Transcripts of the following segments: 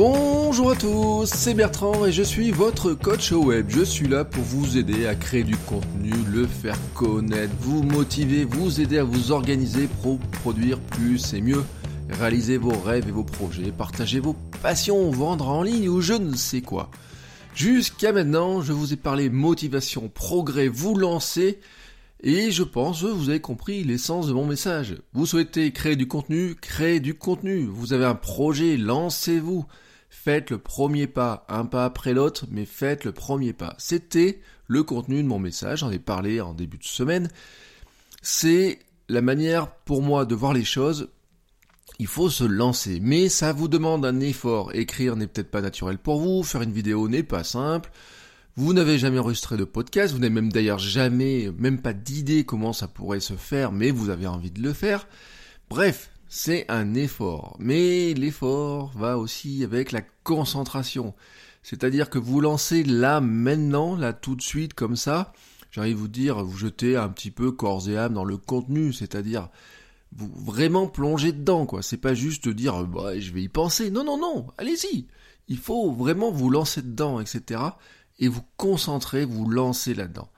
Bonjour à tous, c'est Bertrand et je suis votre coach au web. Je suis là pour vous aider à créer du contenu, le faire connaître, vous motiver, vous aider à vous organiser pour produire plus et mieux. Réaliser vos rêves et vos projets, partager vos passions, vendre en ligne ou je ne sais quoi. Jusqu'à maintenant, je vous ai parlé motivation, progrès, vous lancer, et je pense que vous avez compris l'essence de mon message. Vous souhaitez créer du contenu, créez du contenu. Vous avez un projet, lancez-vous. Faites le premier pas, un pas après l'autre, mais faites le premier pas. C'était le contenu de mon message, j'en ai parlé en début de semaine. C'est la manière pour moi de voir les choses il faut se lancer. Mais ça vous demande un effort. Écrire n'est peut-être pas naturel pour vous, faire une vidéo n'est pas simple. Vous n'avez jamais enregistré de podcast, vous n'avez même d'ailleurs jamais, même pas d'idée comment ça pourrait se faire, mais vous avez envie de le faire. Bref, c'est un effort. Mais l'effort va aussi avec la concentration. C'est-à-dire que vous lancez là, maintenant, là, tout de suite, comme ça. J'arrive à vous dire, vous jetez un petit peu corps et âme dans le contenu, c'est-à-dire vous vraiment plonger dedans, quoi. C'est pas juste dire, bah, je vais y penser. Non, non, non, allez-y. Il faut vraiment vous lancer dedans, etc. Et vous concentrer, vous lancer là-dedans.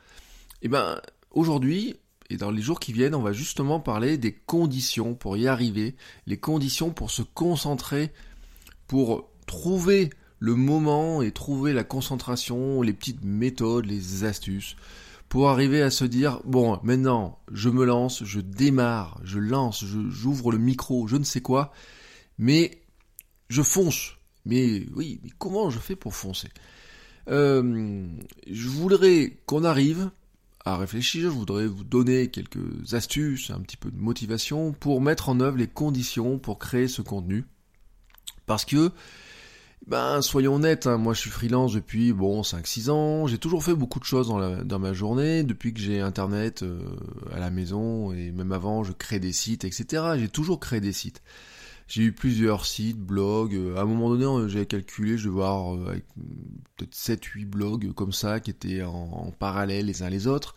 Et eh ben, aujourd'hui, et dans les jours qui viennent, on va justement parler des conditions pour y arriver, les conditions pour se concentrer, pour trouver le moment et trouver la concentration, les petites méthodes, les astuces, pour arriver à se dire bon maintenant je me lance, je démarre, je lance, j'ouvre le micro, je ne sais quoi, mais je fonce. Mais oui, mais comment je fais pour foncer? Euh, Je voudrais qu'on arrive à réfléchir, je voudrais vous donner quelques astuces, un petit peu de motivation pour mettre en œuvre les conditions pour créer ce contenu. Parce que ben, soyons honnêtes, hein, moi je suis freelance depuis bon 5-6 ans, j'ai toujours fait beaucoup de choses dans, ma journée, depuis que j'ai internet euh, à la maison, et même avant je crée des sites, etc. J'ai toujours créé des sites. J'ai eu plusieurs sites, blogs, euh, à un moment donné j'ai calculé, je vais voir euh, peut-être 7-8 blogs comme ça, qui étaient en, parallèle les uns les autres.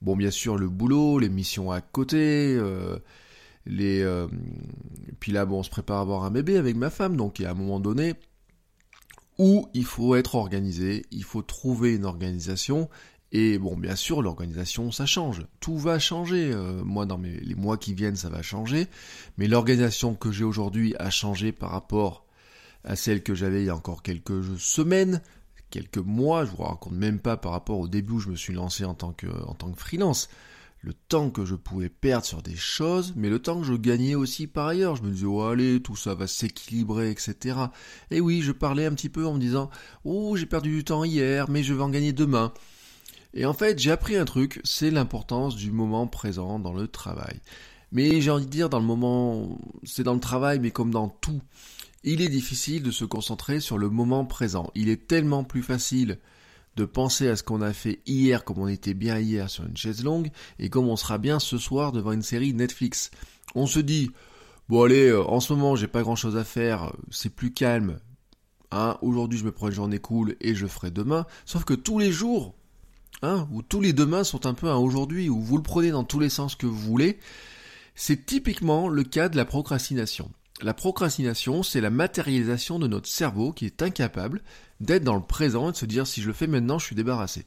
Bon bien sûr le boulot, les missions à côté, les... puis là bon on se prépare à avoir un bébé avec ma femme, donc à un moment donné où il faut être organisé, il faut trouver une organisation, et bon, bien sûr, l'organisation, ça change. Tout va changer. Euh, moi, dans mes, les mois qui viennent, ça va changer. Mais l'organisation que j'ai aujourd'hui a changé par rapport à celle que j'avais il y a encore quelques semaines, quelques mois. Je vous raconte même pas par rapport au début où je me suis lancé en tant que, en tant que freelance le temps que je pouvais perdre sur des choses, mais le temps que je gagnais aussi par ailleurs. Je me disais, oh allez, tout ça va s'équilibrer, etc. Et oui, je parlais un petit peu en me disant, oh j'ai perdu du temps hier, mais je vais en gagner demain. Et en fait, j'ai appris un truc, c'est l'importance du moment présent dans le travail. Mais j'ai envie de dire, dans le moment, c'est dans le travail, mais comme dans tout, il est difficile de se concentrer sur le moment présent. Il est tellement plus facile de penser à ce qu'on a fait hier comme on était bien hier sur une chaise longue et comme on sera bien ce soir devant une série Netflix. On se dit, bon allez, euh, en ce moment j'ai pas grand chose à faire, c'est plus calme, hein, aujourd'hui je me prends une journée cool et je ferai demain, sauf que tous les jours, hein, ou tous les demain sont un peu un aujourd'hui, où vous le prenez dans tous les sens que vous voulez, c'est typiquement le cas de la procrastination. La procrastination, c'est la matérialisation de notre cerveau qui est incapable d'être dans le présent et de se dire si je le fais maintenant, je suis débarrassé.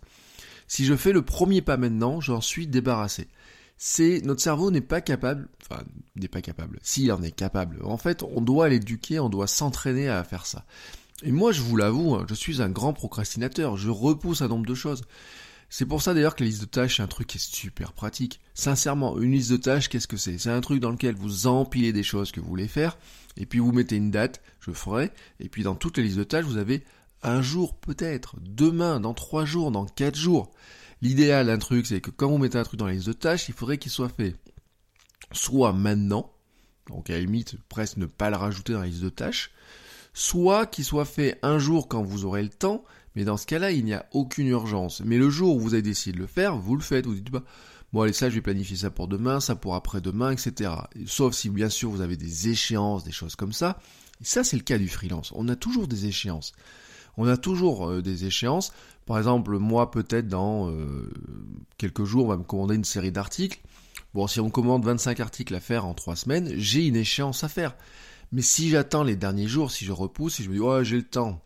Si je fais le premier pas maintenant, j'en suis débarrassé. C'est notre cerveau n'est pas capable, enfin n'est pas capable. Si il en est capable. En fait, on doit l'éduquer, on doit s'entraîner à faire ça. Et moi, je vous l'avoue, hein, je suis un grand procrastinateur. Je repousse un nombre de choses. C'est pour ça d'ailleurs que la liste de tâches, c'est un truc qui est super pratique. Sincèrement, une liste de tâches, qu'est-ce que c'est? C'est un truc dans lequel vous empilez des choses que vous voulez faire, et puis vous mettez une date, je ferai, et puis dans toutes les listes de tâches, vous avez un jour peut-être, demain, dans trois jours, dans quatre jours. L'idéal d'un truc, c'est que quand vous mettez un truc dans la liste de tâches, il faudrait qu'il soit fait soit maintenant, donc à la limite presque ne pas le rajouter dans la liste de tâches, soit qu'il soit fait un jour quand vous aurez le temps, mais dans ce cas-là, il n'y a aucune urgence. Mais le jour où vous avez décidé de le faire, vous le faites, vous dites pas, bon allez ça je vais planifier ça pour demain, ça pour après-demain, etc. Sauf si bien sûr vous avez des échéances, des choses comme ça. Et ça c'est le cas du freelance. On a toujours des échéances. On a toujours euh, des échéances. Par exemple, moi peut-être dans euh, quelques jours, on va me commander une série d'articles. Bon, si on commande 25 articles à faire en 3 semaines, j'ai une échéance à faire. Mais si j'attends les derniers jours, si je repousse, si je me dis, oh, j'ai le temps.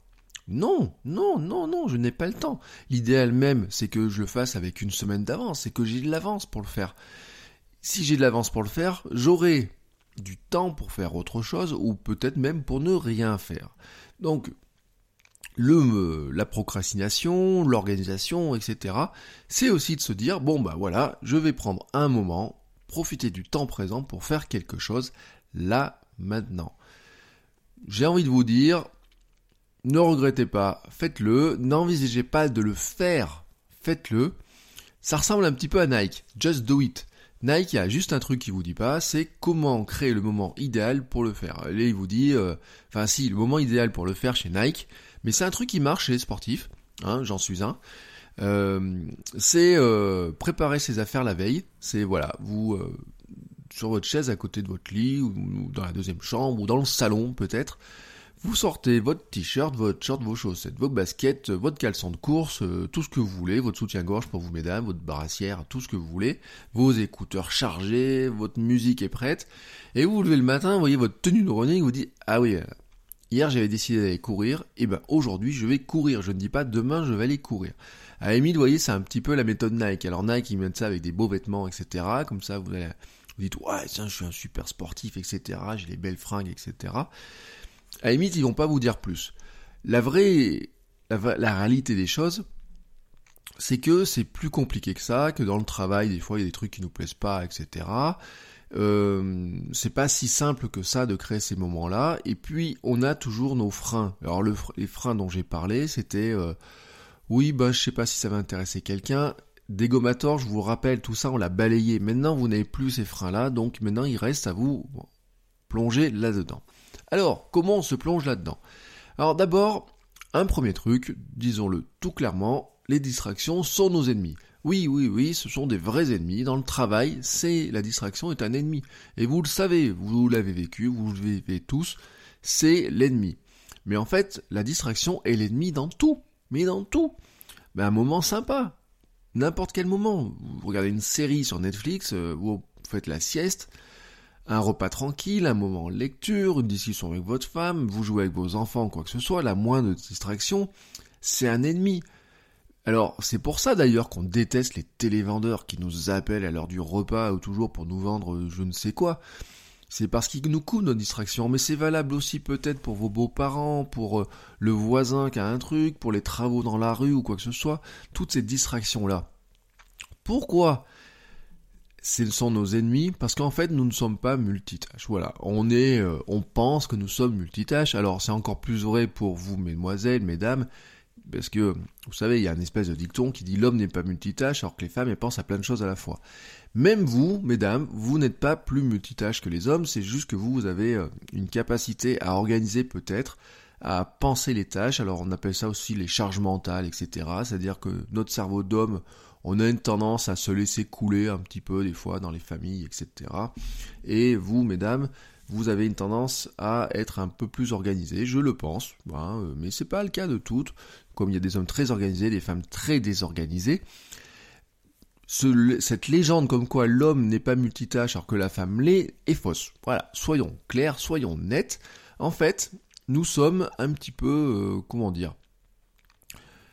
Non, non, non, non, je n'ai pas le temps. L'idéal même, c'est que je le fasse avec une semaine d'avance, c'est que j'ai de l'avance pour le faire. Si j'ai de l'avance pour le faire, j'aurai du temps pour faire autre chose, ou peut-être même pour ne rien faire. Donc, le, la procrastination, l'organisation, etc., c'est aussi de se dire, bon bah voilà, je vais prendre un moment, profiter du temps présent pour faire quelque chose là, maintenant. J'ai envie de vous dire, ne regrettez pas, faites-le, n'envisagez pas de le faire, faites-le. Ça ressemble un petit peu à Nike, just do it. Nike a juste un truc qui vous dit pas, c'est comment créer le moment idéal pour le faire. Là, il vous dit, euh, enfin si, le moment idéal pour le faire chez Nike, mais c'est un truc qui marche chez les sportifs, hein, j'en suis un. Euh, c'est euh, préparer ses affaires la veille. C'est voilà, vous euh, sur votre chaise à côté de votre lit ou, dans la deuxième chambre ou dans le salon peut-être. Vous sortez votre t-shirt, votre short, vos chaussettes, vos baskets, votre caleçon de course, tout ce que vous voulez, votre soutien-gorge pour vous mesdames, votre brassière, tout ce que vous voulez, vos écouteurs chargés, votre musique est prête, et vous vous levez le matin, vous voyez votre tenue de running, vous dites ah oui, Hier, j'avais décidé d'aller courir, et ben aujourd'hui, je vais courir. Je ne dis pas demain, je vais aller courir. À la vous voyez, c'est un petit peu la méthode Nike. Alors Nike, ils mettent ça avec des beaux vêtements, etc. Comme ça, vous, allez, vous dites, ouais, tiens, je suis un super sportif, etc. J'ai les belles fringues, etc. À la limite, ils vont pas vous dire plus. La vraie, la, réalité des choses, c'est que c'est plus compliqué que ça, que dans le travail, des fois, il y a des trucs qui nous plaisent pas, etc. Euh, c'est pas si simple que ça de créer ces moments-là. Et puis on a toujours nos freins. Alors le, les freins dont j'ai parlé, c'était euh, oui, bah je sais pas si ça va intéresser quelqu'un. Dégommator, je vous rappelle, tout ça on l'a balayé. Maintenant vous n'avez plus ces freins-là, donc maintenant il reste à vous plonger là-dedans. Alors comment on se plonge là-dedans? Alors d'abord, un premier truc, disons-le tout clairement, les distractions sont nos ennemis. Oui, oui, oui, ce sont des vrais ennemis. Dans le travail, c'est la distraction est un ennemi. Et vous le savez, vous l'avez vécu, vous le vivez tous, c'est l'ennemi. Mais en fait, la distraction est l'ennemi dans tout. Mais dans tout. Ben, un moment sympa. N'importe quel moment. Vous regardez une série sur Netflix, euh, vous faites la sieste, un repas tranquille, un moment de lecture, une discussion avec votre femme, vous jouez avec vos enfants, quoi que ce soit, la moindre distraction, c'est un ennemi. Alors, c'est pour ça d'ailleurs qu'on déteste les télévendeurs qui nous appellent à l'heure du repas ou toujours pour nous vendre je ne sais quoi. C'est parce qu'ils nous coupent nos distractions, mais c'est valable aussi peut-être pour vos beaux-parents, pour euh, le voisin qui a un truc, pour les travaux dans la rue ou quoi que ce soit, toutes ces distractions-là. Pourquoi ce sont nos ennemis parce qu'en fait nous ne sommes pas multitâches. Voilà, on est, euh, on pense que nous sommes multitâches. Alors c'est encore plus vrai pour vous, mesdemoiselles, mesdames, parce que, vous savez, il y a une espèce de dicton qui dit l'homme n'est pas multitâche alors que les femmes elles pensent à plein de choses à la fois. Même vous, mesdames, vous n'êtes pas plus multitâche que les hommes, c'est juste que vous, vous avez euh, une capacité à organiser peut-être, à penser les tâches, alors on appelle ça aussi les charges mentales, etc. C'est-à-dire que notre cerveau d'homme, on a une tendance à se laisser couler un petit peu des fois dans les familles, etc. Et vous, mesdames, vous avez une tendance à être un peu plus organisé, je le pense, hein, mais c'est pas le cas de toutes, comme il y a des hommes très organisés, des femmes très désorganisées. cette légende comme quoi l'homme n'est pas multitâche alors que la femme l'est est fausse. Voilà, soyons clairs, soyons nets. En fait, nous sommes un petit peu, euh, comment dire,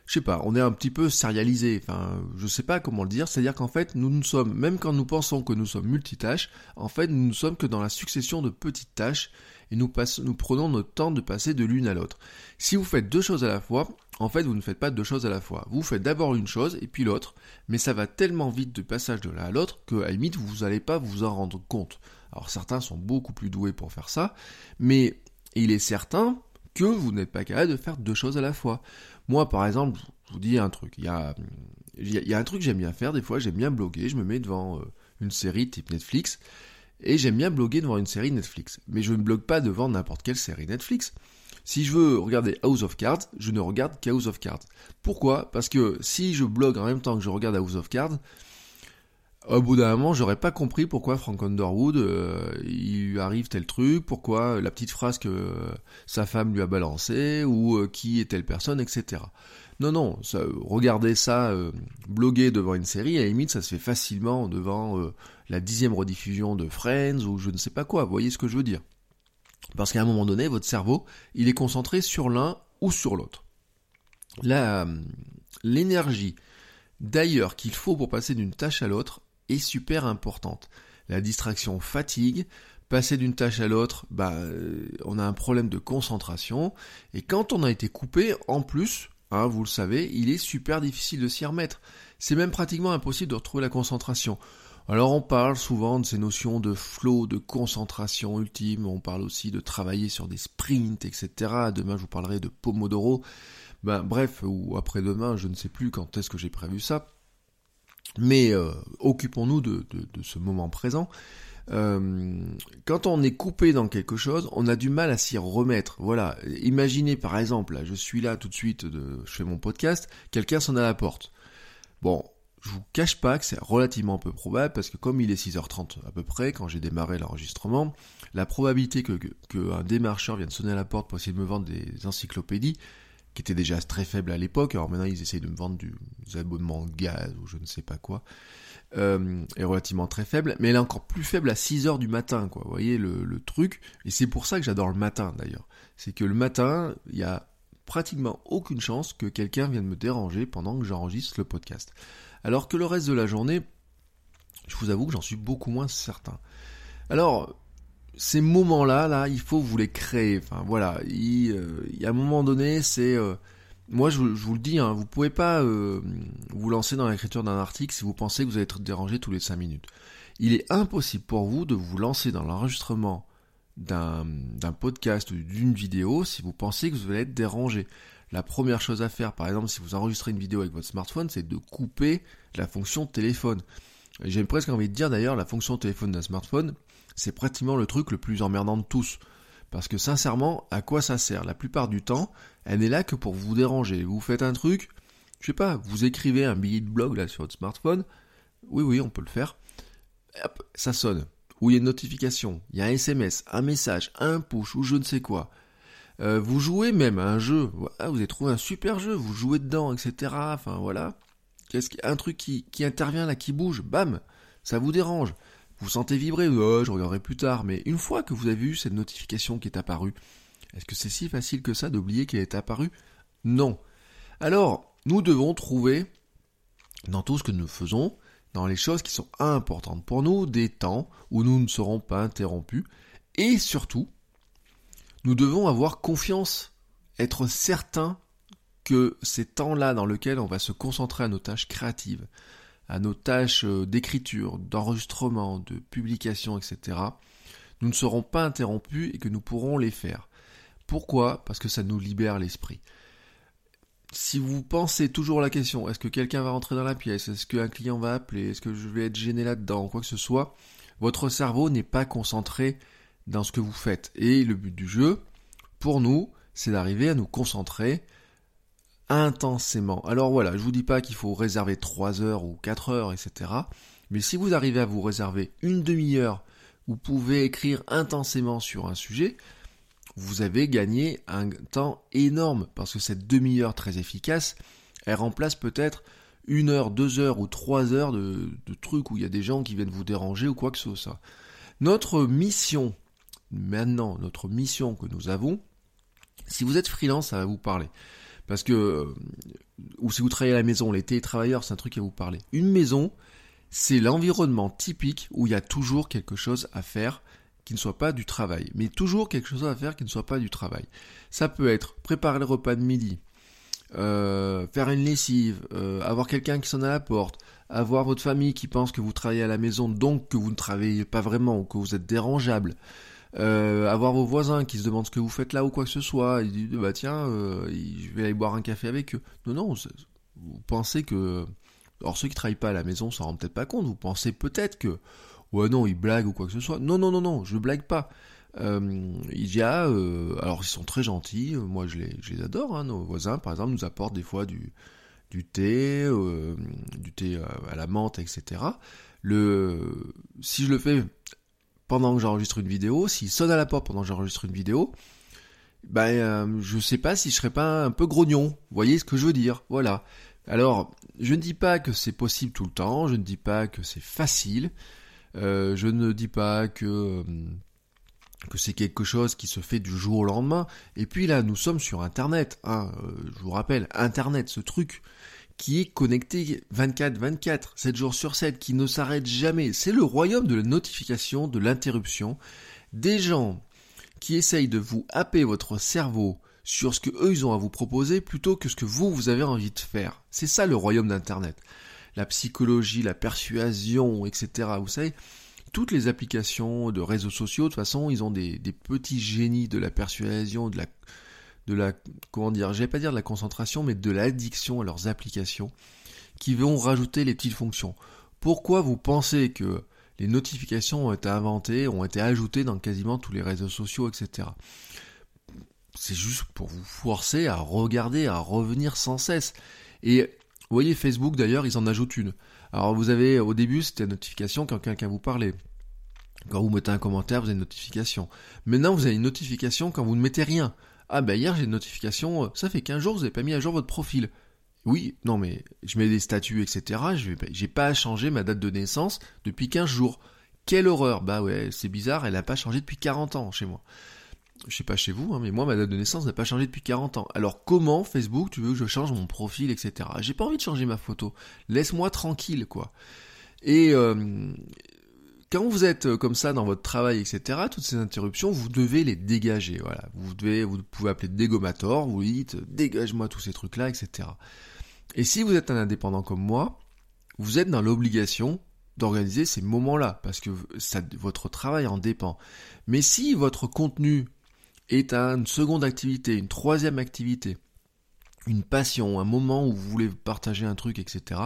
je sais pas, on est un petit peu sérialisé, enfin, je sais pas comment le dire, c'est-à-dire qu'en fait, nous ne sommes, même quand nous pensons que nous sommes multitâches, en fait, nous ne sommes que dans la succession de petites tâches, et nous, nous prenons notre temps de passer de l'une à l'autre. Si vous faites deux choses à la fois, en fait, vous ne faites pas deux choses à la fois. Vous faites d'abord une chose et puis l'autre, mais ça va tellement vite de passage de l'un à l'autre que, à la limite, vous n'allez pas vous en rendre compte. Alors certains sont beaucoup plus doués pour faire ça, mais il est certain que vous n'êtes pas capable de faire deux choses à la fois. Moi, par exemple, je vous dis un truc. Il y a, un truc que j'aime bien faire. Des fois, j'aime bien bloguer. Je me mets devant euh, une série type Netflix. Et j'aime bien bloguer devant une série Netflix. Mais je ne blogue pas devant n'importe quelle série Netflix. Si je veux regarder House of Cards, je ne regarde qu'House of Cards. Pourquoi? Parce que si je blogue en même temps que je regarde House of Cards, au bout d'un moment, j'aurais pas compris pourquoi Frank Underwood, euh, il arrive tel truc, pourquoi la petite phrase que sa femme lui a balancée, ou euh, qui est telle personne, etc. Non, non, ça, ça, euh, bloguer devant une série, à la limite, ça se fait facilement devant la dixième rediffusion de Friends, ou je ne sais pas quoi, vous voyez ce que je veux dire. Parce qu'à un moment donné, votre cerveau, il est concentré sur l'un ou sur l'autre. l'énergie d'ailleurs qu'il faut pour passer d'une tâche à l'autre, est super importante. La distraction fatigue, passer d'une tâche à l'autre, bah, euh, on a un problème de concentration, et quand on a été coupé, en plus, hein, vous le savez, il est super difficile de s'y remettre. C'est même pratiquement impossible de retrouver la concentration. Alors on parle souvent de ces notions de flow, de concentration ultime, on parle aussi de travailler sur des sprints, etc. Demain je vous parlerai de Pomodoro. Ben, bref, ou après-demain, je ne sais plus quand est-ce que j'ai prévu ça. Mais euh, occupons-nous de, ce moment présent. Euh, quand on est coupé dans quelque chose, on a du mal à s'y remettre. Voilà. Imaginez par exemple, je suis là tout de suite, de, je fais mon podcast, quelqu'un sonne à la porte. Bon, je vous cache pas que c'est relativement peu probable parce que comme il est 6h30 à peu près quand j'ai démarré l'enregistrement, la probabilité que, que, démarcheur vienne sonner à la porte pour essayer de me vendre des encyclopédies, qui était déjà très faible à l'époque, alors maintenant ils essayent de me vendre des abonnements gaz ou je ne sais pas quoi, euh, est relativement très faible, mais elle est encore plus faible à 6 heures du matin, quoi. Vous voyez le, le truc, et c'est pour ça que j'adore le matin d'ailleurs. C'est que le matin, il y a pratiquement aucune chance que quelqu'un vienne me déranger pendant que j'enregistre le podcast. Alors que le reste de la journée, je vous avoue que j'en suis beaucoup moins certain. Alors, ces moments-là, là, il faut vous les créer. Enfin voilà, il, euh, y a un moment donné, c'est euh, moi je, vous le dis, hein, vous pouvez pas euh, vous lancer dans l'écriture d'un article si vous pensez que vous allez être dérangé tous les 5 minutes. Il est impossible pour vous de vous lancer dans l'enregistrement d'un podcast ou d'une vidéo si vous pensez que vous allez être dérangé. La première chose à faire, par exemple, si vous enregistrez une vidéo avec votre smartphone, c'est de couper la fonction téléphone. J'ai presque envie de dire d'ailleurs la fonction téléphone d'un smartphone, c'est pratiquement le truc le plus emmerdant de tous. Parce que sincèrement, à quoi ça sert? La plupart du temps, elle n'est là que pour vous déranger. Vous faites un truc, je sais pas, vous écrivez un billet de blog là sur votre smartphone. Oui, oui, on peut le faire. Hop, ça sonne. Ou il y a une notification, il y a un SMS, un message, un push ou je ne sais quoi. Euh, vous jouez même à un jeu. vous avez trouvé un super jeu, vous jouez dedans, etc. Enfin voilà. Qu'est-ce un truc qui, qui intervient là, qui bouge, bam, ça vous dérange. Vous sentez vibrer, oh, je regarderai plus tard, mais une fois que vous avez vu cette notification qui est apparue, est-ce que c'est si facile que ça d'oublier qu'elle est apparue? Non. Alors, nous devons trouver, dans tout ce que nous faisons, dans les choses qui sont importantes pour nous, des temps où nous ne serons pas interrompus, et surtout, nous devons avoir confiance, être certain que ces temps-là dans lesquels on va se concentrer à nos tâches créatives, à nos tâches euh, d'écriture, d'enregistrement, de publication, etc., nous ne serons pas interrompus et que nous pourrons les faire. Pourquoi? Parce que ça nous libère l'esprit. Si vous pensez toujours la question, est-ce que quelqu'un va rentrer dans la pièce, est-ce qu'un client va appeler, est-ce que je vais être gêné là-dedans, quoi que ce soit, votre cerveau n'est pas concentré dans ce que vous faites. Et le but du jeu, pour nous, c'est d'arriver à nous concentrer intensément. Alors voilà, je vous dis pas qu'il faut réserver 3 heures ou 4 heures, etc. Mais si vous arrivez à vous réserver une demi-heure, vous pouvez écrire intensément sur un sujet, vous avez gagné un temps énorme, parce que cette demi-heure très efficace, elle remplace peut-être une heure, deux heures ou trois heures de, de trucs où il y a des gens qui viennent vous déranger ou quoi que ce soit. Notre mission, maintenant, notre mission que nous avons, si vous êtes freelance, ça va vous parler. Parce que, euh, ou si vous travaillez à la maison, les télétravailleurs, c'est un truc à vous parler. Une maison, c'est l'environnement typique où il y a toujours quelque chose à faire qui ne soit pas du travail. Mais toujours quelque chose à faire qui ne soit pas du travail. Ça peut être préparer le repas de midi, euh, faire une lessive, euh, avoir quelqu'un qui sonne à la porte, avoir votre famille qui pense que vous travaillez à la maison, donc que vous ne travaillez pas vraiment ou que vous êtes dérangeable, euh, avoir vos voisins qui se demandent ce que vous faites là ou quoi que ce soit, ils disent bah tiens, euh, je vais aller boire un café avec eux. Non, non, vous pensez que... Alors ceux qui travaillent pas à la maison s'en rendent peut-être pas compte, vous pensez peut-être que ouais non, il blague ou quoi que ce soit. Non, non, non, non, je blague pas. Euh, il y a, alors ils sont très gentils, moi je les, je adore, hein, nos voisins par exemple nous apportent des fois du, du thé, du thé à la menthe, etc. Le, si je le fais pendant que j'enregistre une vidéo, s'il sonne à la porte pendant que j'enregistre une vidéo, ben euh, je sais pas si je serais pas un peu grognon. Vous voyez ce que je veux dire? Voilà. Alors, je ne dis pas que c'est possible tout le temps, je ne dis pas que c'est facile, euh, je ne dis pas que euh, que c'est quelque chose qui se fait du jour au lendemain. Et puis là, nous sommes sur Internet. Hein, je vous rappelle, Internet, ce truc qui est connecté 24-24, 7 jours sur 7, qui ne s'arrête jamais. C'est le royaume de la notification, de l'interruption. Des gens qui essayent de vous happer votre cerveau sur ce que eux ils ont à vous proposer plutôt que ce que vous vous avez envie de faire. C'est ça le royaume d'internet. La psychologie, la persuasion, etc. Vous savez, toutes les applications de réseaux sociaux, de toute façon, ils ont des, petits génies de la persuasion, de la, de la, comment dire, je pas dire de la concentration, mais de l'addiction à leurs applications, qui vont rajouter les petites fonctions. Pourquoi vous pensez que les notifications ont été inventées, ont été ajoutées dans quasiment tous les réseaux sociaux, etc. C'est juste pour vous forcer à regarder, à revenir sans cesse. Et vous voyez, Facebook d'ailleurs, ils en ajoutent une. Alors vous avez, au début, c'était une notification quand quelqu'un vous parlait. Quand vous mettez un commentaire, vous avez une notification. Maintenant, vous avez une notification quand vous ne mettez rien. Ah ben hier, j'ai une notification, euh, ça fait 15 jours, vous n'avez pas mis à jour votre profil. Oui, non mais je mets des statuts, etc. Je j'ai pas changé ma date de naissance depuis 15 jours. Quelle horreur Bah ouais, c'est bizarre, elle n'a pas changé depuis 40 ans chez moi. Je sais pas chez vous, hein, mais moi ma date de naissance n'a pas changé depuis 40 ans. Alors comment Facebook tu veux que je change mon profil, etc. J'ai pas envie de changer ma photo. Laisse-moi tranquille, quoi. Et euh, quand vous êtes euh, comme ça dans votre travail, etc., toutes ces interruptions, vous devez les dégager. Voilà, vous devez, vous pouvez appeler dégommator, vous dites dégage-moi tous ces trucs-là, etc. Et si vous êtes un indépendant comme moi, vous êtes dans l'obligation d'organiser ces moments-là, parce que votre travail en dépend. Mais si votre contenu est une seconde activité, une troisième activité, une passion, un moment où vous voulez partager un truc, etc.,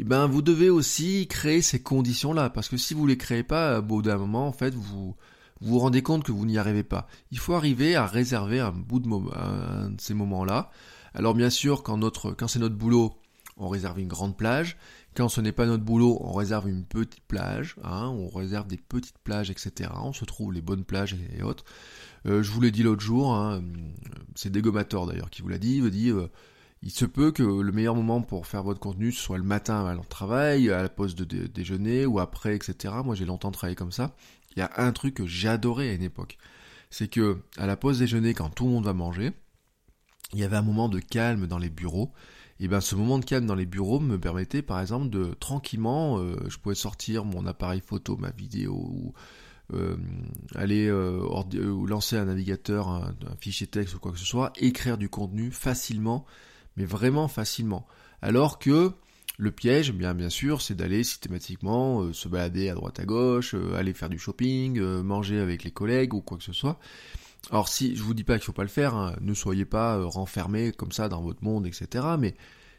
eh ben vous devez aussi créer ces conditions-là, parce que si vous les créez pas, au bout d'un moment, en fait, vous vous rendez compte que vous n'y arrivez pas. Il faut arriver à réserver un bout de ces moments-là. Alors bien sûr, quand notre, quand c'est notre boulot, on réserve une grande plage. Quand ce n'est pas notre boulot, on réserve une petite plage. Hein, on réserve des petites plages, etc. On se trouve les bonnes plages et, autres. Euh, je vous l'ai dit l'autre jour. Hein, c'est Dégommator d'ailleurs qui vous l'a dit. Il dit. Euh, il se peut que le meilleur moment pour faire votre contenu soit le matin à le travail, à la pause de déjeuner ou après, etc. Moi j'ai longtemps travaillé comme ça. Il y a un truc que j'adorais à une époque. C'est que à la pause déjeuner, quand tout le monde va manger, il y avait un moment de calme dans les bureaux. Et bien ce moment de calme dans les bureaux me permettait par exemple de tranquillement, euh, je pouvais sortir mon appareil photo, ma vidéo, ou euh, aller euh, ou lancer un navigateur, un, fichier texte ou quoi que ce soit, écrire du contenu facilement mais vraiment facilement. Alors que le piège, bien bien sûr, c'est d'aller systématiquement euh, se balader à droite à gauche, euh, aller faire du shopping, euh, manger avec les collègues ou quoi que ce soit. Alors si je vous dis pas qu'il faut pas le faire, hein, ne soyez pas renfermé comme ça dans votre monde, etc. Mais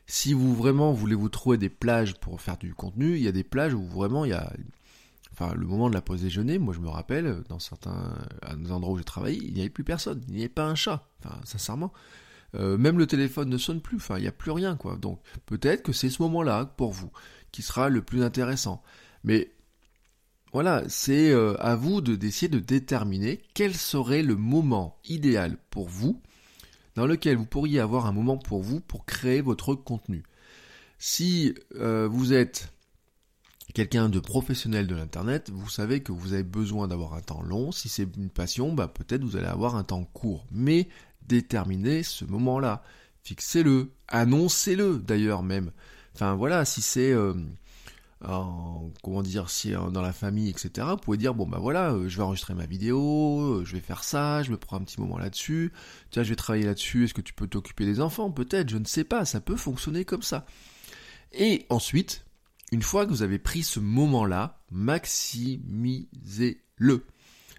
si vous vraiment voulez vous trouver des plages pour faire du contenu, il y a des plages où vraiment il y a, enfin le moment de la pause déjeuner, moi je me rappelle dans certains endroits où j'ai travaillé, il n'y avait plus personne, il n'y avait pas un chat, enfin sincèrement. Euh, même le téléphone ne sonne plus, enfin il n'y a plus rien quoi. Donc peut-être que c'est ce moment-là pour vous qui sera le plus intéressant. Mais voilà, c'est euh, à vous de d'essayer de déterminer quel serait le moment idéal pour vous dans lequel vous pourriez avoir un moment pour vous pour créer votre contenu. Si euh, vous êtes quelqu'un de professionnel de l'internet, vous savez que vous avez besoin d'avoir un temps long. Si c'est une passion, bah peut-être vous allez avoir un temps court. Déterminer ce moment-là. Fixez-le, annoncez-le d'ailleurs même. Enfin voilà, si c'est euh, comment dire, si dans la famille, etc. Vous pouvez dire bon bah voilà, euh, je vais enregistrer ma vidéo, euh, je vais faire ça, je me prends un petit moment là-dessus. Tiens, je vais travailler là-dessus. Est-ce que tu peux t'occuper des enfants? Peut-être, je ne sais pas. Ça peut fonctionner comme ça. Et ensuite, une fois que vous avez pris ce moment-là, maximisez-le.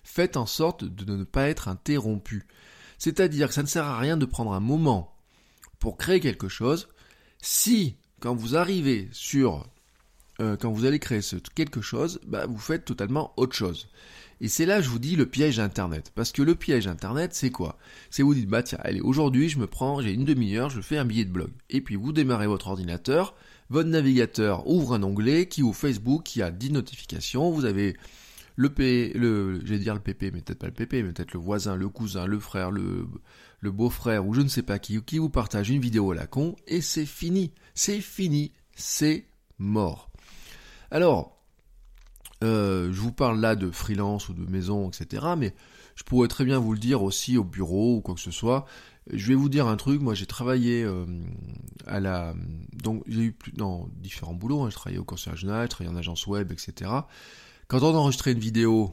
Faites en sorte de ne pas être interrompu. C'est-à-dire que ça ne sert à rien de prendre un moment pour créer quelque chose si, quand vous arrivez sur euh, quand vous allez créer quelque chose, bah, vous faites totalement autre chose. Et c'est là, je vous dis, le piège Internet. Parce que le piège Internet, c'est quoi? C'est vous dites, bah tiens, allez, aujourd'hui, je me prends, j'ai une demi-heure, je fais un billet de blog. Et puis vous démarrez votre ordinateur, votre navigateur ouvre un onglet qui ouvre Facebook, qui a 10 notifications, vous avez le P, le, j'allais dire le PP, mais peut-être pas le PP, mais peut-être le voisin, le cousin, le frère, le, le beau-frère, ou je ne sais pas qui, qui vous partage une vidéo à la con, et c'est fini. C'est fini. C'est mort. Alors, euh, je vous parle là de freelance ou de maison, etc. Mais je pourrais très bien vous le dire aussi au bureau ou quoi que ce soit. Je vais vous dire un truc. Moi, j'ai travaillé euh, à la, donc j'ai eu plus, dans différents boulots. Hein. Je travaillais au conseil régional, je travaillais en agence web, etc. Quand on enregistrait une vidéo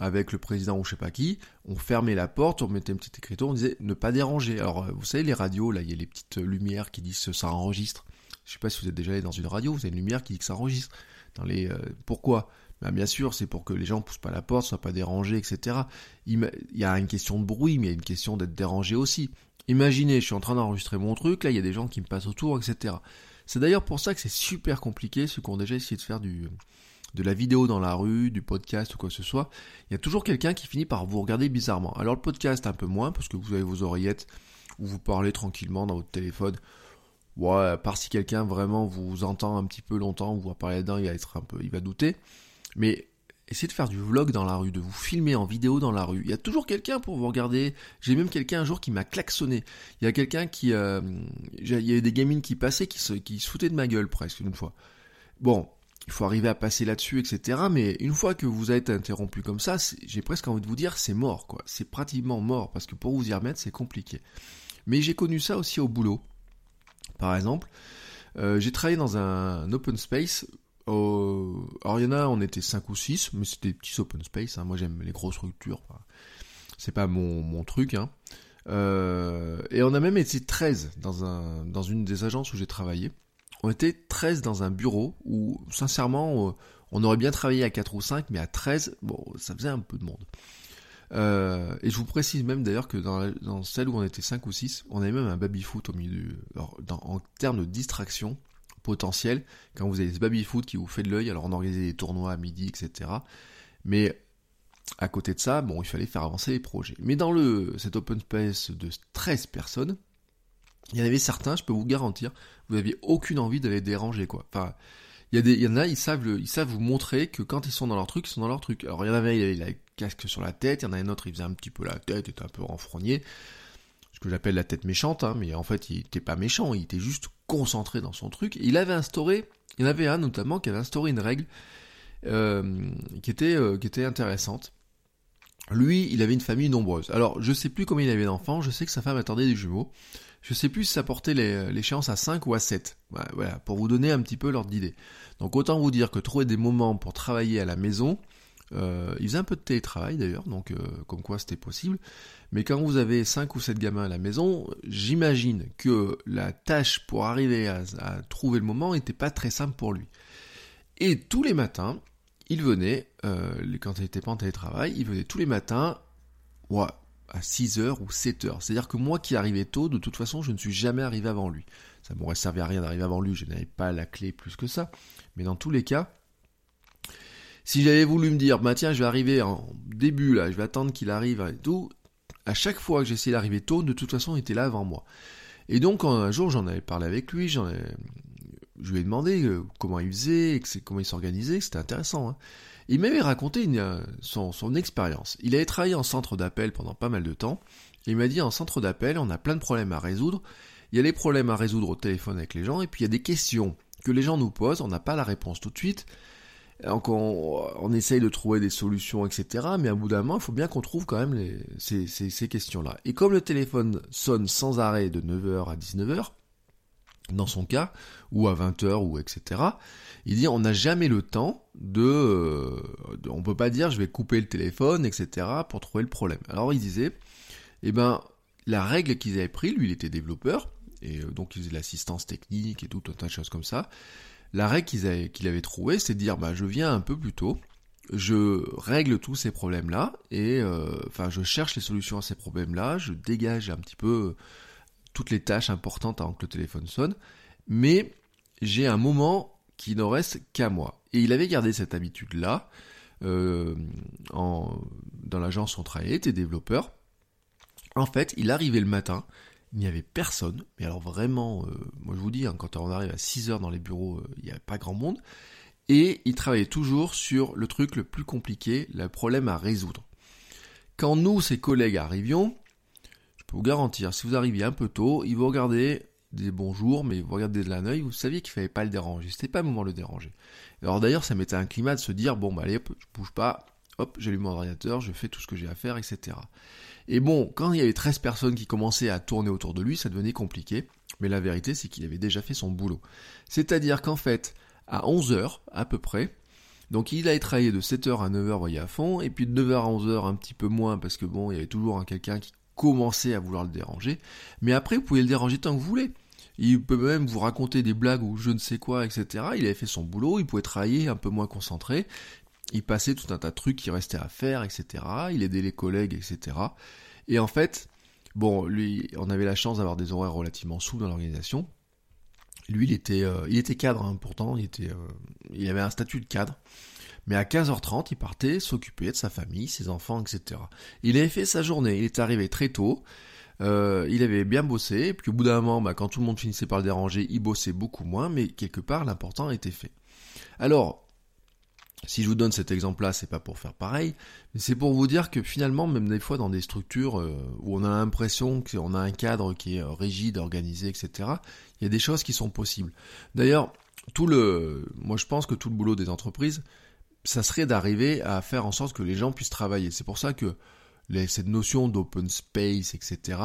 avec le président ou je sais pas qui, on fermait la porte, on mettait une petite écriture, on disait ne pas déranger. Alors, euh, vous savez, les radios, là, il y a les petites lumières qui disent ça enregistre. Je sais pas si vous êtes déjà allé dans une radio, vous avez une lumière qui dit que ça enregistre. Dans les, pourquoi? Ben, bien sûr, c'est pour que les gens poussent pas la porte, soient pas dérangés, etc. Il y a une question de bruit, mais il y a une question d'être dérangé aussi. Imaginez, je suis en train d'enregistrer mon truc, là il y a des gens qui me passent autour, etc. C'est d'ailleurs pour ça que c'est super compliqué, ceux qui ont déjà essayé de faire du, de la vidéo dans la rue, du podcast ou quoi que ce soit. Il y a toujours quelqu'un qui finit par vous regarder bizarrement. Alors le podcast un peu moins, parce que vous avez vos oreillettes, où vous parlez tranquillement dans votre téléphone. Ouais, à part si quelqu'un vraiment vous entend un petit peu longtemps, vous va parler dedans, il va être un peu, il va douter. Mais essayez de faire du vlog dans la rue, de vous filmer en vidéo dans la rue. Il y a toujours quelqu'un pour vous regarder. J'ai même quelqu'un un jour qui m'a klaxonné. Il y a quelqu'un qui... Euh, il y avait des gamines qui passaient, qui se, qui se foutaient de ma gueule presque une fois. Bon, il faut arriver à passer là-dessus, etc. Mais une fois que vous êtes interrompu comme ça, j'ai presque envie de vous dire c'est mort, quoi. C'est pratiquement mort, parce que pour vous y remettre, c'est compliqué. Mais j'ai connu ça aussi au boulot. Par exemple, euh, j'ai travaillé dans un open space euh, alors il y en a, on était 5 ou 6, mais c'était des petits open space. Hein. Moi j'aime les grosses structures. c'est pas mon, truc. Hein. Euh, et on a même été 13 dans, un, dans une des agences où j'ai travaillé. On était 13 dans un bureau où, sincèrement, euh, on aurait bien travaillé à 4 ou 5, mais à 13, bon, ça faisait un peu de monde. Euh, et je vous précise même d'ailleurs que dans, celle où on était 5 ou 6, on avait même un baby-foot au milieu. Alors, en termes de distraction, potentiel quand vous avez ce baby-foot qui vous fait de l'œil. Alors on organisait des tournois à midi, etc. Mais à côté de ça, bon, il fallait faire avancer les projets. Mais dans le cet open space de 13 personnes, il y en avait certains, je peux vous garantir, vous n'aviez aucune envie d'aller déranger, quoi. Enfin, il y, a des, il y en a, ils savent, le, ils savent vous montrer que quand ils sont dans leur truc, ils sont dans leur truc. Alors il y en avait, il avait la casque sur la tête, il y en a un autre, il faisait un petit peu la tête, était un peu renfrogné ce que j'appelle la tête méchante, hein, mais en fait il était pas méchant, il était juste concentré dans son truc. Il avait instauré, il y en avait un notamment qui avait instauré une règle euh, qui était euh, qui était intéressante. Lui, il avait une famille nombreuse. Alors, je sais plus combien il avait d'enfants, je sais que sa femme attendait des jumeaux. Je sais plus si ça portait l'échéance à 5 ou à 7. Voilà, pour vous donner un petit peu l'ordre d'idée. Donc autant vous dire que trouver des moments pour travailler à la maison, euh, il faisait un peu de télétravail d'ailleurs, donc euh, comme quoi c'était possible. Mais quand vous avez 5 ou 7 gamins à la maison, j'imagine que la tâche pour arriver à, trouver le moment n'était pas très simple pour lui. Et tous les matins, il venait, euh, quand il n'était pas en télétravail, il venait tous les matins ouais, à 6h ou 7h. C'est-à-dire que moi qui arrivais tôt, de toute façon, je ne suis jamais arrivé avant lui. Ça m'aurait servi à rien d'arriver avant lui, je n'avais pas la clé plus que ça. Mais dans tous les cas, si j'avais voulu me dire, bah tiens, je vais arriver en début là, je vais attendre qu'il arrive et tout, à chaque fois que j'essayais d'arriver tôt, de toute façon, il était là avant moi. Et donc un jour, j'en avais parlé avec lui, j'en je lui ai demandé euh, comment il faisait, comment il s'organisait, c'était intéressant. Hein. Il m'avait raconté euh, son, expérience. Il avait travaillé en centre d'appel pendant pas mal de temps. Il m'a dit en centre d'appel, on a plein de problèmes à résoudre. Il y a les problèmes à résoudre au téléphone avec les gens, et puis il y a des questions que les gens nous posent, on n'a pas la réponse tout de suite. Donc on, essaye de trouver des solutions, etc. Mais à bout d'un moment, il faut bien qu'on trouve quand même ces, ces questions-là. Et comme le téléphone sonne sans arrêt de 9h à 19h, dans son cas, ou à 20h, ou etc., il dit on n'a jamais le temps de, de, On peut pas dire je vais couper le téléphone, etc., pour trouver le problème. Alors il disait, eh ben, la règle qu'ils avaient pris, lui il était développeur, et euh, donc il faisait l'assistance technique et tout un tas de choses comme ça, la règle qu'il avait, avait trouvée, c'est de dire, bah, je viens un peu plus tôt, je règle tous ces problèmes-là, et euh, enfin, je cherche les solutions à ces problèmes-là, je dégage un petit peu toutes les tâches importantes avant que le téléphone sonne, mais j'ai un moment qu'il n'en reste qu'à moi. Et il avait gardé cette habitude-là. Euh, dans l'agence où on travaillait, était développeur. En fait, il arrivait le matin, il n'y avait personne, mais alors vraiment, euh, moi je vous dis, hein, quand on arrive à 6 heures dans les bureaux, euh, il n'y avait pas grand monde, et il travaillait toujours sur le truc le plus compliqué, le problème à résoudre. Quand nous, ses collègues, arrivions, je peux vous garantir, si vous arriviez un peu tôt, il vous regardait des bonjours, mais vous regardez de l'œil, vous saviez qu'il fallait pas le déranger. C'était pas le moment de le déranger. Alors d'ailleurs, ça mettait un climat de se dire, bon, bah allez, hop, je bouge pas, hop, j'allume mon ordinateur, je fais tout ce que j'ai à faire, etc. Et bon, quand il y avait 13 personnes qui commençaient à tourner autour de lui, ça devenait compliqué. Mais la vérité, c'est qu'il avait déjà fait son boulot. C'est-à-dire qu'en fait, à 11h, à peu près, donc il a travaillé de 7h à 9h, voyez, à fond, et puis de 9h à 11h, un petit peu moins, parce que bon, il y avait toujours quelqu'un qui commençait à vouloir le déranger. Mais après, vous pouvez le déranger tant que vous voulez. Il peut même vous raconter des blagues ou je ne sais quoi, etc. Il avait fait son boulot, il pouvait travailler un peu moins concentré. Il passait tout un tas de trucs qui restaient à faire, etc. Il aidait les collègues, etc. Et en fait, bon, lui, on avait la chance d'avoir des horaires relativement souples dans l'organisation. Lui, il était, euh, il était cadre, hein, pourtant, il était, euh, il avait un statut de cadre. Mais à 15h30, il partait s'occuper de sa famille, ses enfants, etc. Il avait fait sa journée, il est arrivé très tôt, euh, il avait bien bossé, et puis au bout d'un moment, bah, quand tout le monde finissait par le déranger, il bossait beaucoup moins, mais quelque part, l'important était fait. Alors, si je vous donne cet exemple-là, c'est pas pour faire pareil, mais c'est pour vous dire que finalement, même des fois dans des structures euh, où on a l'impression qu'on a un cadre qui est euh, rigide, organisé, etc., il y a des choses qui sont possibles. D'ailleurs, tout le, moi je pense que tout le boulot des entreprises, ça serait d'arriver à faire en sorte que les gens puissent travailler. C'est pour ça que cette notion d'open space, etc.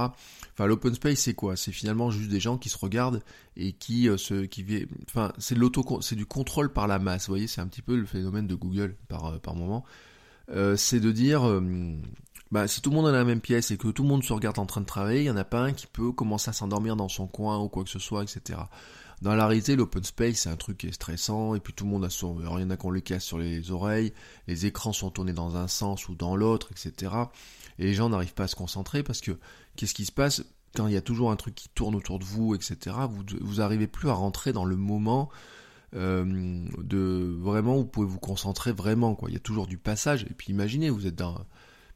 Enfin, l'open space, c'est quoi? C'est finalement juste des gens qui se regardent et qui euh, se, qui, enfin, c'est l'auto, c'est du contrôle par la masse. Vous voyez, c'est un petit peu le phénomène de Google par euh, par moment. Euh, c'est de dire, bah, si tout le monde est dans la même pièce et que tout le monde se regarde en train de travailler, il y en a pas un qui peut commencer à s'endormir dans son coin ou quoi que ce soit, etc. Dans la réalité, l'open space, c'est un truc qui est stressant, et puis tout le monde a son... Alors, il y en a qu'on les casse sur les oreilles, les écrans sont tournés dans un sens ou dans l'autre, etc. Et les gens n'arrivent pas à se concentrer parce que, qu'est-ce qui se passe? Quand il y a toujours un truc qui tourne autour de vous, etc. Vous, vous arrivez plus à rentrer dans le moment euh, de vraiment où vous pouvez vous concentrer vraiment, quoi. Il y a toujours du passage, et puis imaginez, vous êtes dans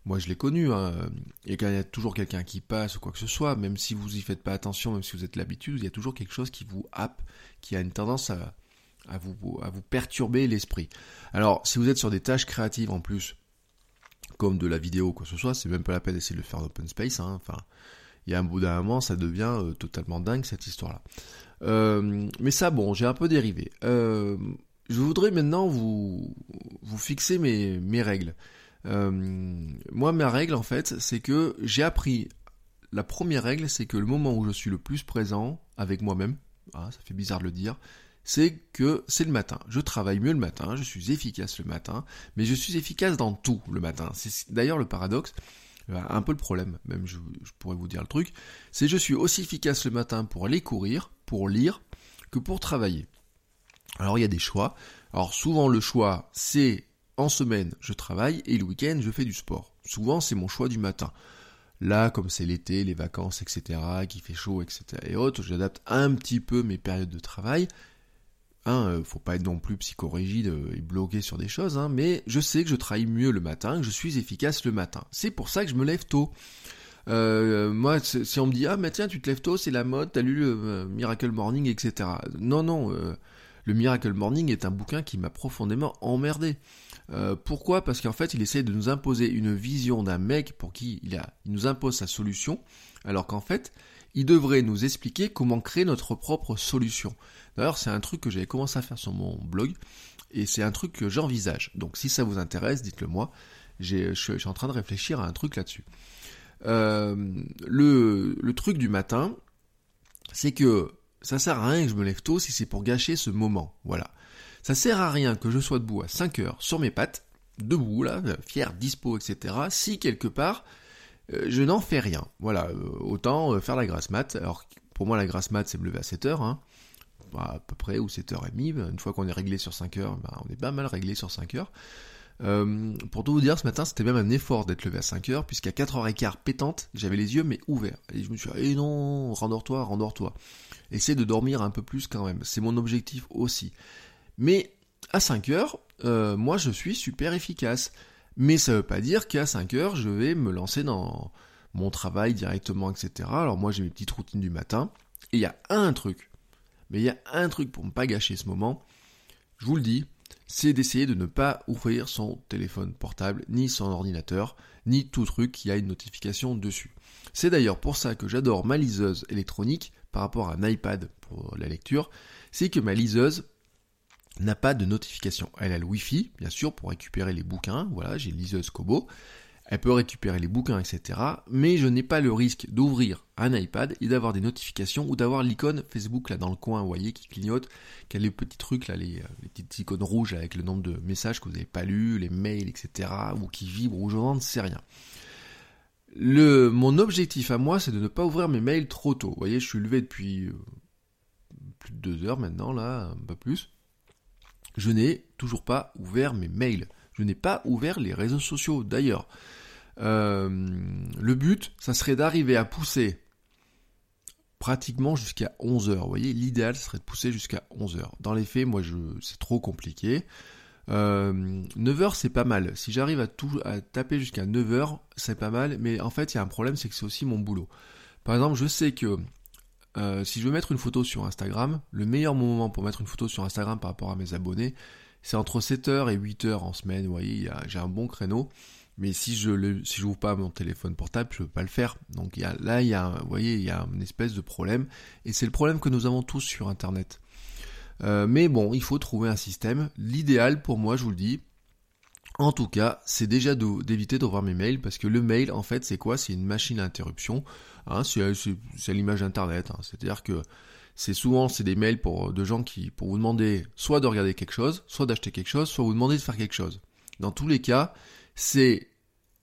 moi, je l'ai connu. Hein. Et quand il y a toujours quelqu'un qui passe ou quoi que ce soit, même si vous y faites pas attention, même si vous êtes l'habitude, il y a toujours quelque chose qui vous happe, qui a une tendance à, à, vous, à vous perturber l'esprit. Alors, si vous êtes sur des tâches créatives en plus, comme de la vidéo ou quoi que ce soit, c'est même pas la peine d'essayer de le faire en open space. Hein. Enfin, il y a un bout d'un moment, ça devient euh, totalement dingue cette histoire-là. Euh, mais ça, bon, j'ai un peu dérivé. Euh, je voudrais maintenant vous, vous fixer mes, mes règles. Euh, moi, ma règle, en fait, c'est que j'ai appris. La première règle, c'est que le moment où je suis le plus présent avec moi-même, ah, ça fait bizarre de le dire, c'est que c'est le matin. Je travaille mieux le matin, je suis efficace le matin, mais je suis efficace dans tout le matin. C'est d'ailleurs le paradoxe, euh, un peu le problème, même je, pourrais vous dire le truc, c'est je suis aussi efficace le matin pour aller courir, pour lire, que pour travailler. Alors il y a des choix. Alors souvent le choix c'est en semaine, je travaille et le week-end, je fais du sport. Souvent, c'est mon choix du matin. Là, comme c'est l'été, les vacances, etc., qu'il fait chaud, etc. et autres, j'adapte un petit peu mes périodes de travail. Hein, euh, faut pas être non plus psychorigide euh, et bloqué sur des choses, hein, mais je sais que je travaille mieux le matin, que je suis efficace le matin. C'est pour ça que je me lève tôt. Euh, moi, si on me dit ah mais tiens tu te lèves tôt, c'est la mode, t'as lu le Miracle Morning, etc. Non non, le Miracle Morning est un bouquin qui m'a profondément emmerdé. Euh, pourquoi? Parce qu'en fait, il essaie de nous imposer une vision d'un mec pour qui il, nous impose sa solution, alors qu'en fait, il devrait nous expliquer comment créer notre propre solution. D'ailleurs, c'est un truc que j'avais commencé à faire sur mon blog, et c'est un truc que j'envisage. Donc si ça vous intéresse, dites-le moi. Je suis en train de réfléchir à un truc là-dessus. Euh, le truc du matin, c'est que ça sert à rien que je me lève tôt si c'est pour gâcher ce moment. Voilà. Ça sert à rien que je sois debout à 5 heures sur mes pattes, debout là, fier, dispo, etc. Si quelque part euh, je n'en fais rien. Voilà, euh, autant euh, faire la grasse mat. Alors pour moi la grasse mat c'est me lever à 7 heures, hein, bah, à peu près, ou 7h30. Une fois qu'on est réglé sur 5 heures, bah, on est pas mal réglé sur 5 heures. Pour tout vous dire, ce matin, c'était même un effort d'être levé à 5 heures, puisqu'à 4h15 pétante, j'avais les yeux mais ouverts. Et je me suis dit, eh non, rendors-toi, rendors-toi. Essaie de dormir un peu plus quand même. C'est mon objectif aussi. Mais à 5 heures, euh, moi je suis super efficace. Mais ça veut pas dire qu'à 5 heures, je vais me lancer dans mon travail directement, etc. Alors moi j'ai mes petites routines du matin. Et il y a un truc, mais il y a un truc pour ne pas gâcher ce moment, je vous le dis, c'est d'essayer de ne pas ouvrir son téléphone portable, ni son ordinateur, ni tout truc qui a une notification dessus. C'est d'ailleurs pour ça que j'adore ma liseuse électronique par rapport à un iPad pour la lecture, c'est que ma liseuse n'a pas de notification. Elle a le Wi-Fi, bien sûr, pour récupérer les bouquins. Voilà, j'ai une liseuse Kobo. Elle peut récupérer les bouquins, etc. Mais je n'ai pas le risque d'ouvrir un iPad et d'avoir des notifications ou d'avoir l'icône Facebook là dans le coin, vous voyez, qui clignote, qui a les petits trucs là, les, les petites icônes rouges avec le nombre de messages que vous n'avez pas lus, les mails, etc. ou qui vibrent ou je n'en sais rien. Mon objectif à moi, c'est de ne pas ouvrir mes mails trop tôt. Vous voyez, je suis levé depuis euh, plus de deux heures maintenant, là, un peu plus. Je n'ai toujours pas ouvert mes mails. Je n'ai pas ouvert les réseaux sociaux. D'ailleurs, euh, le but, ça serait d'arriver à pousser pratiquement jusqu'à 11 heures. Vous voyez, l'idéal serait de pousser jusqu'à 11 heures. Dans les faits, moi, c'est trop compliqué. Euh, 9 heures, c'est pas mal. Si j'arrive à taper jusqu'à 9 heures, c'est pas mal. Mais en fait, il y a un problème, c'est que c'est aussi mon boulot. Par exemple, je sais que euh, si je veux mettre une photo sur Instagram, le meilleur moment pour mettre une photo sur Instagram par rapport à mes abonnés, c'est entre 7h et 8h en semaine, vous voyez, j'ai un bon créneau. Mais si je le, si pas mon téléphone portable, je peux pas le faire. Donc là, il y a, vous voyez, il y a une espèce de problème. Et c'est le problème que nous avons tous sur Internet. Euh, mais bon, il faut trouver un système. L'idéal pour moi, je vous le dis, en tout cas, c'est déjà d'éviter d'ouvrir mes mails parce que le mail, en fait, c'est quoi? C'est une machine à interruption. Hein, c'est l'image Internet. Hein. C'est-à-dire que c'est souvent c'est des mails pour de gens qui pour vous demander soit de regarder quelque chose, soit d'acheter quelque chose, soit vous demander de faire quelque chose. Dans tous les cas, c'est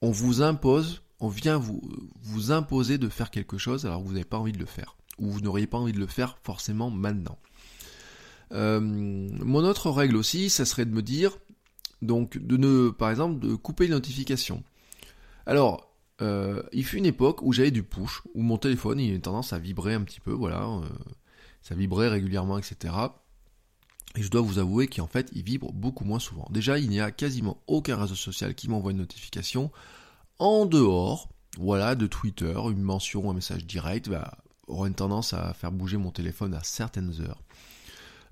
on vous impose, on vient vous vous imposer de faire quelque chose alors que vous n'avez pas envie de le faire ou vous n'auriez pas envie de le faire forcément maintenant. Euh, mon autre règle aussi, ça serait de me dire donc de ne par exemple de couper les notifications. Alors euh, il fut une époque où j'avais du push, où mon téléphone il a tendance à vibrer un petit peu, voilà. Euh, ça vibrait régulièrement, etc. Et je dois vous avouer qu'en fait, il vibre beaucoup moins souvent. Déjà, il n'y a quasiment aucun réseau social qui m'envoie une notification en dehors, voilà, de Twitter, une mention, un message direct, bah, aura une tendance à faire bouger mon téléphone à certaines heures.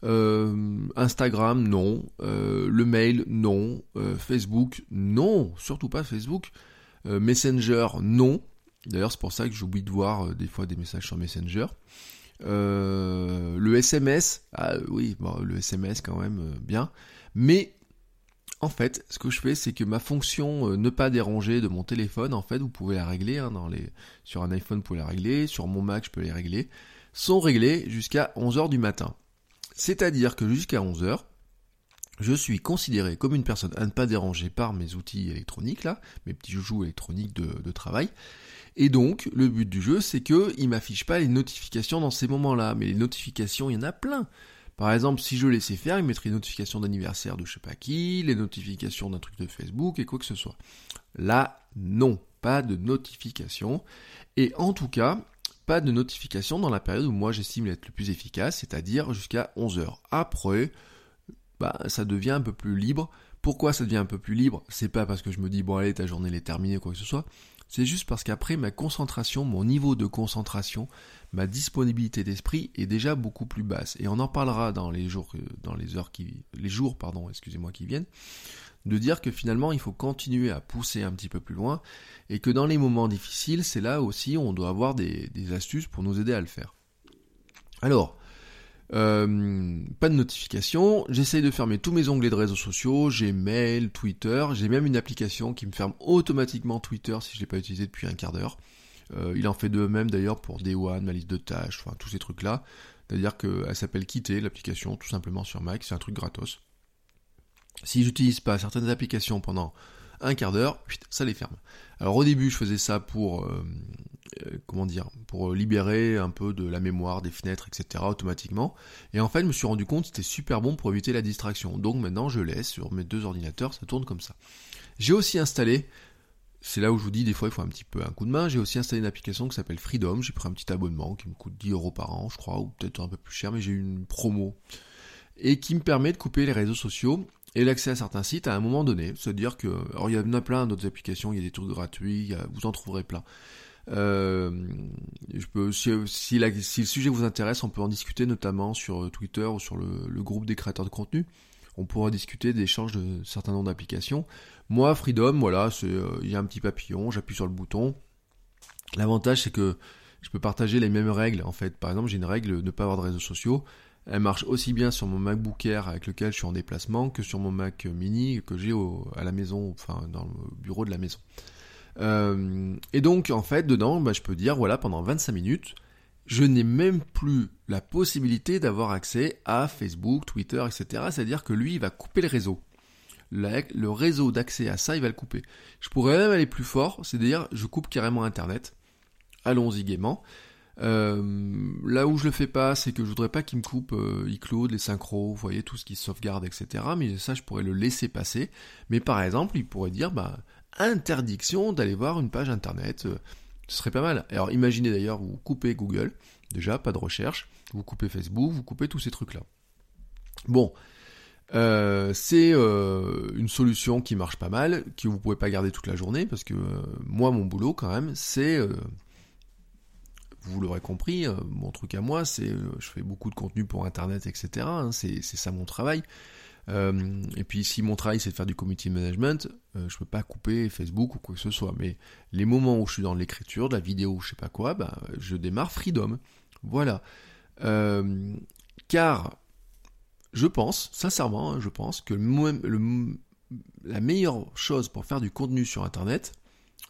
Euh, Instagram, non. Euh, le mail, non. Euh, Facebook, non. Surtout pas Facebook. Messenger, non. D'ailleurs, c'est pour ça que j'oublie de voir des fois des messages sur Messenger. Euh, le SMS, ah oui, le SMS quand même euh, bien. Mais en fait, ce que je fais, c'est que ma fonction euh, ne pas déranger de mon téléphone, en fait, vous pouvez la régler hein, sur un iPhone, vous pouvez la régler, sur mon Mac, je peux les régler, sont réglées jusqu'à 11h du matin. C'est-à-dire que jusqu'à 11h, je suis considéré comme une personne à ne pas déranger par mes outils électroniques, là, mes petits joujoux électroniques de travail, et donc, le but du jeu, c'est que il m'affiche pas les notifications dans ces moments-là. Mais les notifications, il y en a plein. Par exemple, si je laissais faire, il mettrait les notifications d'anniversaire de je sais pas qui, les notifications d'un truc de Facebook et quoi que ce soit. Là, non, pas de notification. Et en tout cas, pas de notification dans la période où moi j'estime être le plus efficace, c'est-à-dire jusqu'à 11h. Après, bah, ça devient un peu plus libre. Pourquoi ça devient un peu plus libre? C'est pas parce que je me dis bon allez ta journée est terminée quoi que ce soit. C'est juste parce qu'après ma concentration, mon niveau de concentration, ma disponibilité d'esprit est déjà beaucoup plus basse. Et on en parlera dans les jours, dans les heures qui, les jours, pardon, excusez-moi, qui viennent, de dire que finalement il faut continuer à pousser un petit peu plus loin et que dans les moments difficiles, c'est là aussi où on doit avoir des astuces pour nous aider à le faire. Alors, euh, pas de notification. J'essaye de fermer tous mes onglets de réseaux sociaux. J'ai mail, Twitter. J'ai même une application qui me ferme automatiquement Twitter si je l'ai pas utilisé depuis un quart d'heure. Euh, il en fait de même d'ailleurs pour Day One, ma liste de tâches, enfin tous ces trucs-là. C'est-à-dire qu'elle s'appelle Quitter, l'application, tout simplement sur Mac. C'est un truc gratos. Si j'utilise pas certaines applications pendant un quart d'heure, ça les ferme. Alors au début, je faisais ça pour, euh, euh, comment dire, pour libérer un peu de la mémoire, des fenêtres, etc. automatiquement. Et en fait, je me suis rendu compte que c'était super bon pour éviter la distraction. Donc maintenant, je laisse sur mes deux ordinateurs, ça tourne comme ça. J'ai aussi installé, c'est là où je vous dis, des fois, il faut un petit peu un coup de main. J'ai aussi installé une application qui s'appelle Freedom. J'ai pris un petit abonnement qui me coûte 10 euros par an, je crois, ou peut-être un peu plus cher, mais j'ai eu une promo et qui me permet de couper les réseaux sociaux et l'accès à certains sites à un moment donné. C'est-à-dire que, alors il y en a plein d'autres applications, il y a des trucs gratuits, vous en trouverez plein. Euh, je peux, si, le sujet vous intéresse, on peut en discuter notamment sur Twitter ou sur le, groupe des créateurs de contenu. On pourra discuter d'échanges de certains noms d'applications. Moi, Freedom, voilà, euh, il y a un petit papillon, j'appuie sur le bouton. L'avantage, c'est que je peux partager les mêmes règles. En fait, par exemple, j'ai une règle de ne pas avoir de réseaux sociaux. Elle marche aussi bien sur mon MacBook Air avec lequel je suis en déplacement que sur mon Mac Mini que j'ai à la maison, enfin dans le bureau de la maison. Euh, et donc en fait dedans, bah, je peux dire voilà pendant 25 minutes, je n'ai même plus la possibilité d'avoir accès à Facebook, Twitter, etc. C'est-à-dire que lui, il va couper le réseau. Le réseau d'accès à ça, il va le couper. Je pourrais même aller plus fort, c'est-à-dire je coupe carrément Internet. Allons-y gaiement. Euh, là où je le fais pas, c'est que je voudrais pas qu'il me coupe euh, iCloud, les synchros, vous voyez, tout ce qui sauvegarde, etc. Mais ça, je pourrais le laisser passer. Mais par exemple, il pourrait dire, bah, interdiction d'aller voir une page internet. Euh, ce serait pas mal. Alors imaginez d'ailleurs, vous coupez Google, déjà, pas de recherche, vous coupez Facebook, vous coupez tous ces trucs-là. Bon, euh, c'est une solution qui marche pas mal, que vous pouvez pas garder toute la journée, parce que moi, mon boulot quand même, c'est vous l'aurez compris, euh, mon truc à moi, c'est euh, je fais beaucoup de contenu pour Internet, etc. Hein, c'est ça mon travail. Euh, et puis si mon travail c'est de faire du community management, je peux pas couper Facebook ou quoi que ce soit. Mais les moments où je suis dans l'écriture, de la vidéo, ou je sais pas quoi, bah, je démarre Freedom. Voilà. car je pense, sincèrement, hein, je pense que la meilleure chose pour faire du contenu sur Internet,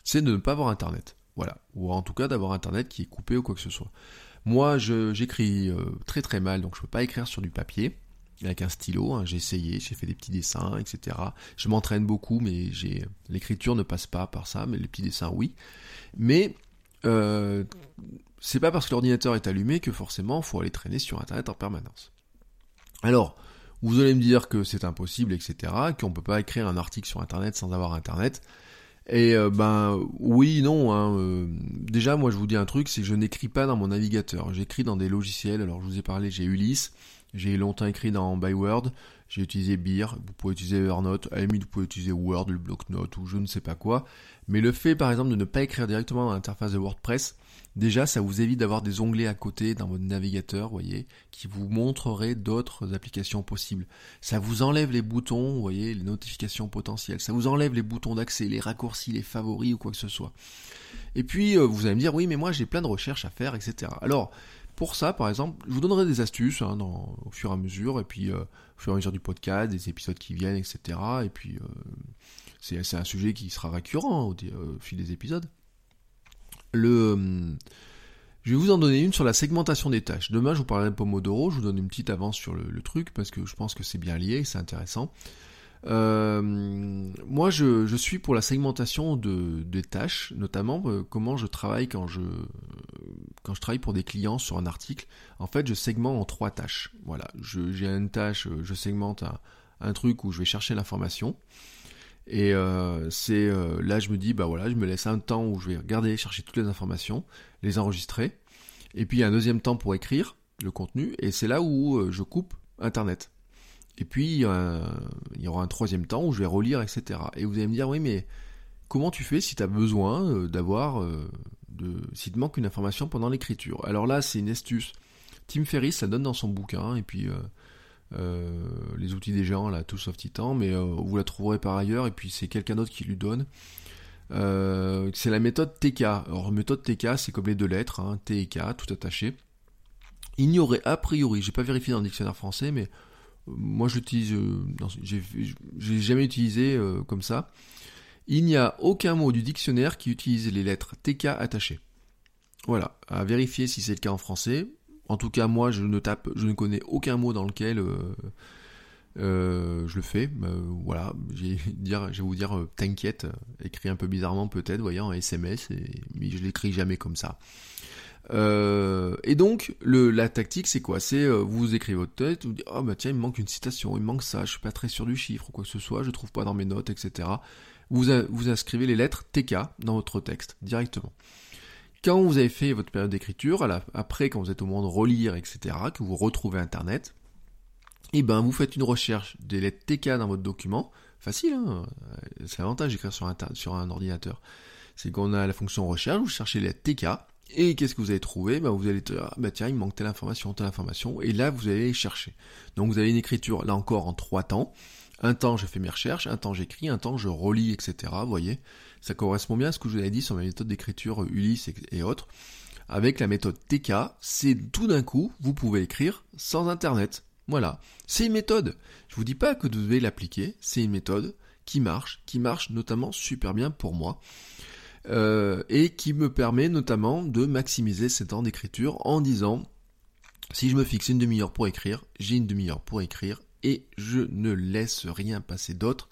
c'est de ne pas avoir Internet. Voilà. Ou en tout cas d'avoir internet qui est coupé ou quoi que ce soit. Moi, j'écris euh, très très mal, donc je peux pas écrire sur du papier avec un stylo. Hein. j'ai essayé, j'ai fait des petits dessins, etc. Je m'entraîne beaucoup, mais j'ai l'écriture ne passe pas par ça, mais les petits dessins, oui. Mais euh, c'est pas parce que l'ordinateur est allumé que forcément faut aller traîner sur internet en permanence. Alors, vous allez me dire que c'est impossible, etc., qu'on peut pas écrire un article sur internet sans avoir internet. Et euh, ben oui, non. Hein, euh, déjà, moi, je vous dis un truc, c'est que je n'écris pas dans mon navigateur. J'écris dans des logiciels. Alors, je vous ai parlé, j'ai Ulysse. J'ai longtemps écrit dans Byword. J'ai utilisé Beer. Vous pouvez utiliser Evernote. À vous pouvez utiliser Word, le bloc-notes ou je ne sais pas quoi. Mais le fait, par exemple, de ne pas écrire directement dans l'interface de WordPress, Déjà, ça vous évite d'avoir des onglets à côté dans votre navigateur, voyez, qui vous montreraient d'autres applications possibles. Ça vous enlève les boutons, vous voyez, les notifications potentielles. Ça vous enlève les boutons d'accès, les raccourcis, les favoris ou quoi que ce soit. Et puis, euh, vous allez me dire, oui, mais moi j'ai plein de recherches à faire, etc. Alors, pour ça, par exemple, je vous donnerai des astuces hein, au fur et à mesure, et puis euh, au fur et à mesure du podcast, des épisodes qui viennent, etc. Et puis, euh, c'est un sujet qui sera récurrent au fil des épisodes. Euh, je vais vous en donner une sur la segmentation des tâches. Demain, je vous parlerai de Pomodoro, je vous donne une petite avance sur le, truc parce que je pense que c'est bien lié, c'est intéressant. Euh, moi, je, suis pour la segmentation de, des tâches, notamment euh, comment je travaille quand je quand je travaille pour des clients sur un article. En fait, je segmente en trois tâches. Voilà, j'ai une tâche, je segmente un truc où je vais chercher l'information. Et euh, c'est euh, là, je me dis, bah voilà, je me laisse un temps où je vais regarder, chercher toutes les informations, les enregistrer. Et puis, un deuxième temps pour écrire le contenu. Et c'est là où euh, je coupe Internet. Et puis, il y aura un troisième temps où je vais relire, etc. Et vous allez me dire, oui, mais comment tu fais si tu as besoin d'avoir, s'il te manque une information pendant l'écriture? Alors là, c'est une astuce. Tim Ferriss, ça donne dans son bouquin. Et puis, euh, les outils des géants, là, Tools of Titan, mais euh, vous la trouverez par ailleurs, et puis c'est quelqu'un d'autre qui lui donne. Euh, c'est la méthode TK. Alors, méthode TK, c'est comme les deux lettres, hein, T et K, tout attaché. Il n'y aurait a priori, j'ai pas vérifié dans le dictionnaire français, mais moi je l'utilise, j'ai jamais utilisé comme ça. Il n'y a aucun mot du dictionnaire qui utilise les lettres TK attachées. Voilà, à vérifier si c'est le cas en français. En tout cas, moi, je ne tape, je ne connais aucun mot dans lequel euh, euh, je le fais. Euh, voilà, je vais vous dire, t'inquiète, écrit un peu bizarrement peut-être, voyez, en SMS, mais je l'écris jamais comme ça. et donc, la tactique, c'est quoi? C'est vous écrivez votre tête, vous dites, oh bah tiens, il me manque une citation, il me manque ça, je suis pas très sûr du chiffre ou quoi que ce soit, je trouve pas dans mes notes, etc. Vous inscrivez les lettres TK dans votre texte directement. Quand vous avez fait votre période d'écriture, après quand vous êtes au moment de relire, etc., que vous retrouvez Internet, et ben vous faites une recherche des lettres TK dans votre document. Facile, hein c'est l'avantage d'écrire sur un, ordinateur. C'est qu'on a la fonction recherche, vous cherchez les lettres TK, et qu'est-ce que vous allez trouver? Ben Vous allez dire, ah, bah tiens, il manque telle information, telle information, et là vous allez chercher. Donc vous avez une écriture, là encore, en trois temps. Un temps je fais mes recherches, un temps j'écris, un temps je relis, etc. Vous voyez, ça correspond bien à ce que je vous avais dit sur ma méthode d'écriture Ulysse et autres. Avec la méthode TK, c'est tout d'un coup, vous pouvez écrire sans Internet. Voilà, c'est une méthode. Je vous dis pas que vous devez l'appliquer, c'est une méthode qui marche, qui marche notamment super bien pour moi. Euh, et qui me permet notamment de maximiser ces temps d'écriture en disant si je me fixe une demi-heure pour écrire, j'ai une demi-heure pour écrire et je ne laisse rien passer d'autre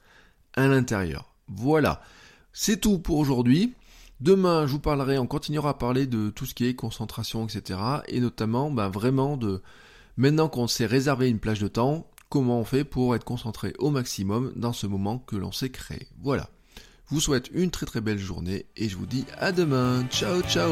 à l'intérieur. Voilà, c'est tout pour aujourd'hui. Demain, je vous parlerai, on continuera à parler de tout ce qui est concentration, etc. Et notamment, bah, vraiment de, maintenant qu'on s'est réservé une plage de temps, comment on fait pour être concentré au maximum dans ce moment que l'on s'est créé. Voilà. Je vous souhaite une très très belle journée et je vous dis à demain. Ciao ciao